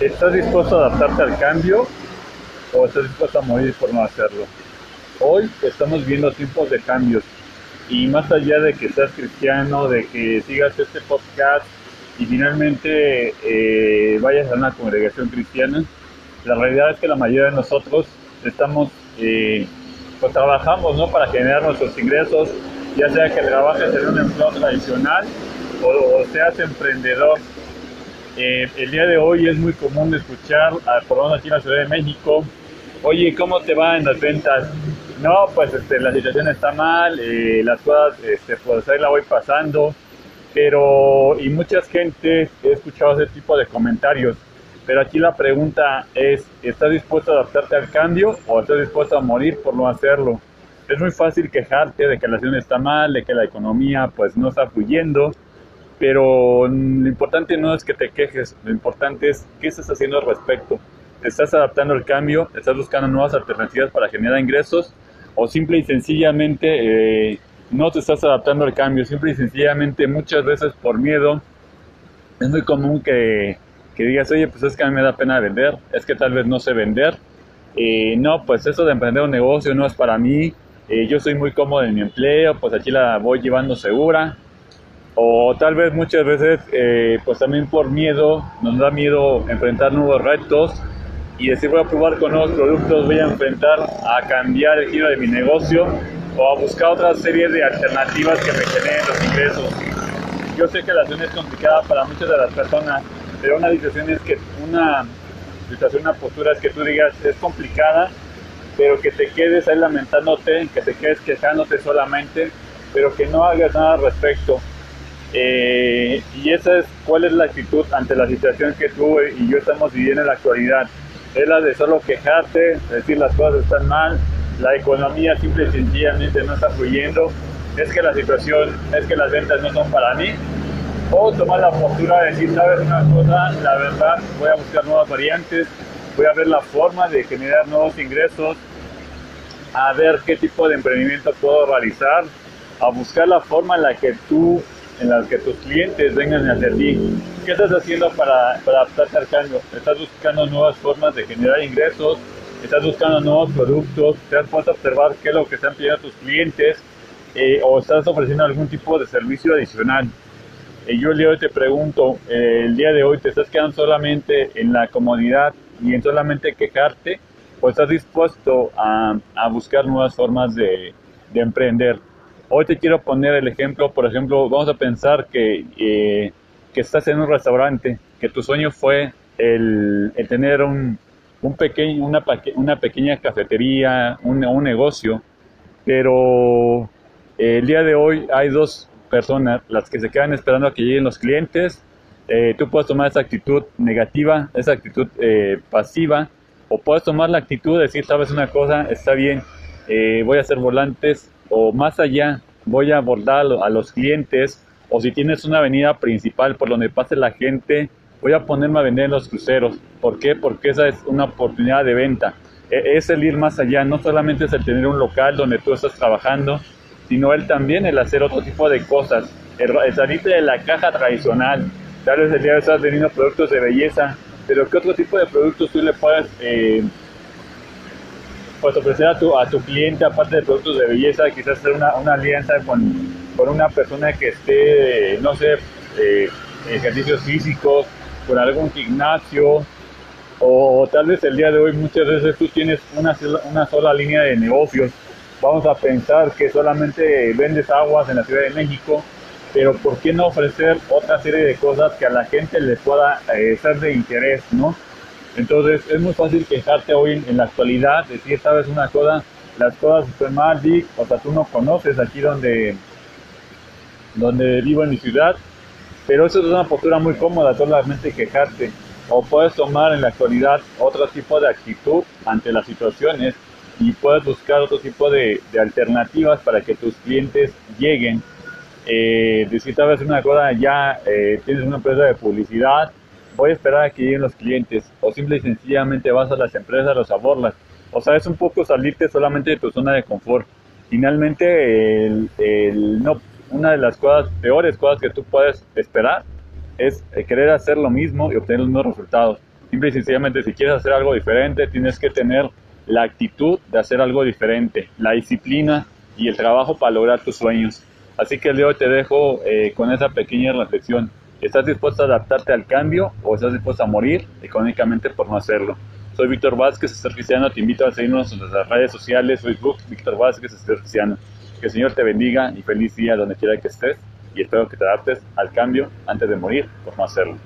¿Estás dispuesto a adaptarte al cambio o estás dispuesto a morir por no hacerlo? Hoy estamos viendo tiempos de cambios y más allá de que seas cristiano, de que sigas este podcast y finalmente eh, vayas a una congregación cristiana, la realidad es que la mayoría de nosotros estamos, eh, pues trabajamos ¿no? para generar nuestros ingresos, ya sea que trabajes en un empleo tradicional o seas emprendedor eh, el día de hoy es muy común escuchar, por lo menos aquí en la Ciudad de México, oye, ¿cómo te va en las ventas? No, pues este, la situación está mal, eh, las cosas, este, pues ahí la voy pasando, pero, y mucha gente he escuchado ese tipo de comentarios, pero aquí la pregunta es, ¿estás dispuesto a adaptarte al cambio o estás dispuesto a morir por no hacerlo? Es muy fácil quejarte de que la situación está mal, de que la economía pues no está fluyendo, pero lo importante no es que te quejes, lo importante es qué estás haciendo al respecto. ¿Te estás adaptando al cambio? ¿Estás buscando nuevas alternativas para generar ingresos? ¿O simple y sencillamente eh, no te estás adaptando al cambio? Simple y sencillamente muchas veces por miedo es muy común que, que digas, oye, pues es que a mí me da pena vender, es que tal vez no sé vender. Eh, no, pues eso de emprender un negocio no es para mí. Eh, yo soy muy cómodo en mi empleo, pues aquí la voy llevando segura o tal vez muchas veces eh, pues también por miedo, nos da miedo enfrentar nuevos retos y decir voy a probar con nuevos productos, voy a enfrentar a cambiar el giro de mi negocio o a buscar otra serie de alternativas que me generen los ingresos. Yo sé que la situación es complicada para muchas de las personas, pero una situación es que una situación, una postura es que tú digas es complicada, pero que te quedes ahí lamentándote, que te quedes quejándote solamente, pero que no hagas nada al respecto eh, y esa es cuál es la actitud ante la situación que tú y yo estamos viviendo en la actualidad. Es la de solo quejarte, decir las cosas están mal, la economía simple y sencillamente no está fluyendo, es que la situación, es que las ventas no son para mí. O tomar la postura de decir, sabes una cosa, la verdad, voy a buscar nuevas variantes, voy a ver la forma de generar nuevos ingresos, a ver qué tipo de emprendimiento puedo realizar, a buscar la forma en la que tú en las que tus clientes vengan hacia ti. ¿Qué estás haciendo para, para adaptarte al cambio? ¿Estás buscando nuevas formas de generar ingresos? ¿Estás buscando nuevos productos? ¿Te has puesto a observar qué es lo que están pidiendo tus clientes? Eh, ¿O estás ofreciendo algún tipo de servicio adicional? Y yo el día de hoy te pregunto, eh, el día de hoy te estás quedando solamente en la comodidad y en solamente quejarte o estás dispuesto a, buscar nuevas formas de emprender? Hoy te quiero poner el ejemplo, por ejemplo, vamos a pensar que, eh, que estás en un restaurante, que tu sueño fue el, tener un, un pequeño, una, una, pequeña cafetería, un, un negocio, pero el día de hoy hay dos personas, las que se quedan esperando a que lleguen los clientes. Eh, tú puedes tomar esa actitud negativa, esa actitud eh, pasiva, o puedes tomar la actitud de decir, sabes una cosa, está bien, voy a hacer volantes, o más allá, voy a abordar a los clientes o si tienes una avenida principal por donde pase la gente, voy a ponerme a vender en los cruceros. ¿Por qué? Porque esa es una oportunidad de venta. E, es el ir más allá, no solamente es el tener un local donde tú estás trabajando, sino el también el hacer otro tipo de cosas, el, salirte de la caja tradicional. Tal vez el día de estás vendiendo productos de belleza, pero ¿qué otro tipo de productos tú le puedes eh, pues ofrecer a tu, a tu cliente, aparte de productos de belleza, quizás hacer una, una alianza con, con, una persona que esté, no sé, eh, ejercicios físicos, con algún gimnasio, o, tal vez el día de hoy muchas veces tú tienes una, una sola línea de negocios. Vamos a pensar que solamente vendes aguas en la Ciudad de México, pero ¿por qué no ofrecer otra serie de cosas que a la gente les pueda eh, ser de interés, no? Entonces es muy fácil quejarte hoy en, la actualidad, decir, sabes una cosa, las cosas están mal, Dick, o sea, tú no conoces aquí donde, donde vivo en mi ciudad, pero eso es una postura muy cómoda, solamente quejarte. O puedes tomar en la actualidad otro tipo de actitud ante las situaciones y puedes buscar otro tipo de, alternativas para que tus clientes lleguen. Eh, decir, sabes una cosa, ya eh, tienes una empresa de publicidad, voy a esperar a que lleguen los clientes o simple y sencillamente vas a las empresas, los abordas. O sea, es un poco salirte solamente de tu zona de confort. Finalmente, una de las cosas, peores cosas que tú puedes esperar es eh, querer hacer lo mismo y obtener los mismos resultados. Simple y sencillamente, si quieres hacer algo diferente, tienes que tener la actitud de hacer algo diferente, la disciplina y el trabajo para lograr tus sueños. Así que hoy te dejo eh, con esa pequeña reflexión. ¿Estás dispuesto a adaptarte al cambio o estás dispuesto a morir económicamente por no hacerlo? Soy Víctor Vázquez, Ser Cristiano. Te invito a seguirnos en nuestras redes sociales, Facebook, Víctor Vázquez, Ser Cristiano. Que el Señor te bendiga y feliz día donde quiera que estés. Y espero que te adaptes al cambio antes de morir por no hacerlo.